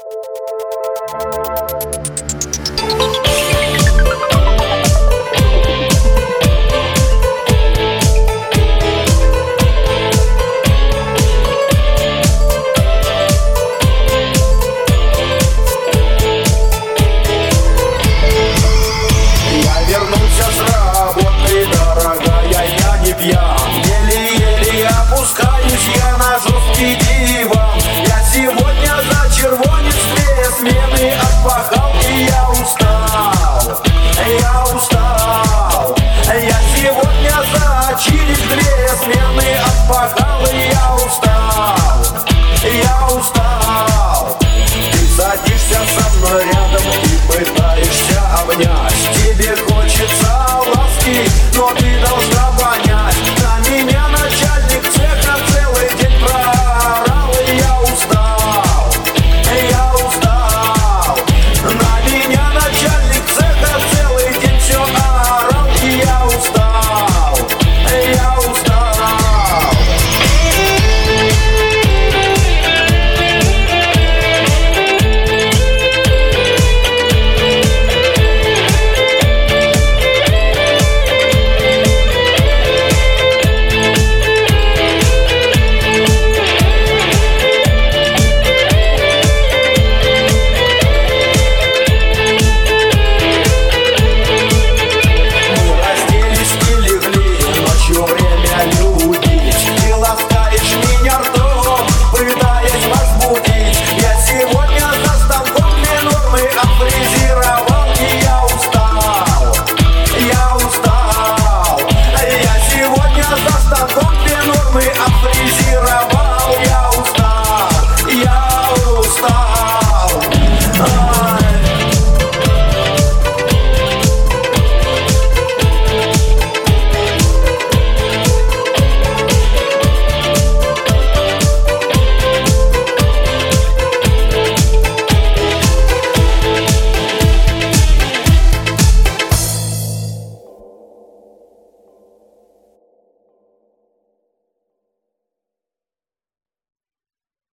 you и.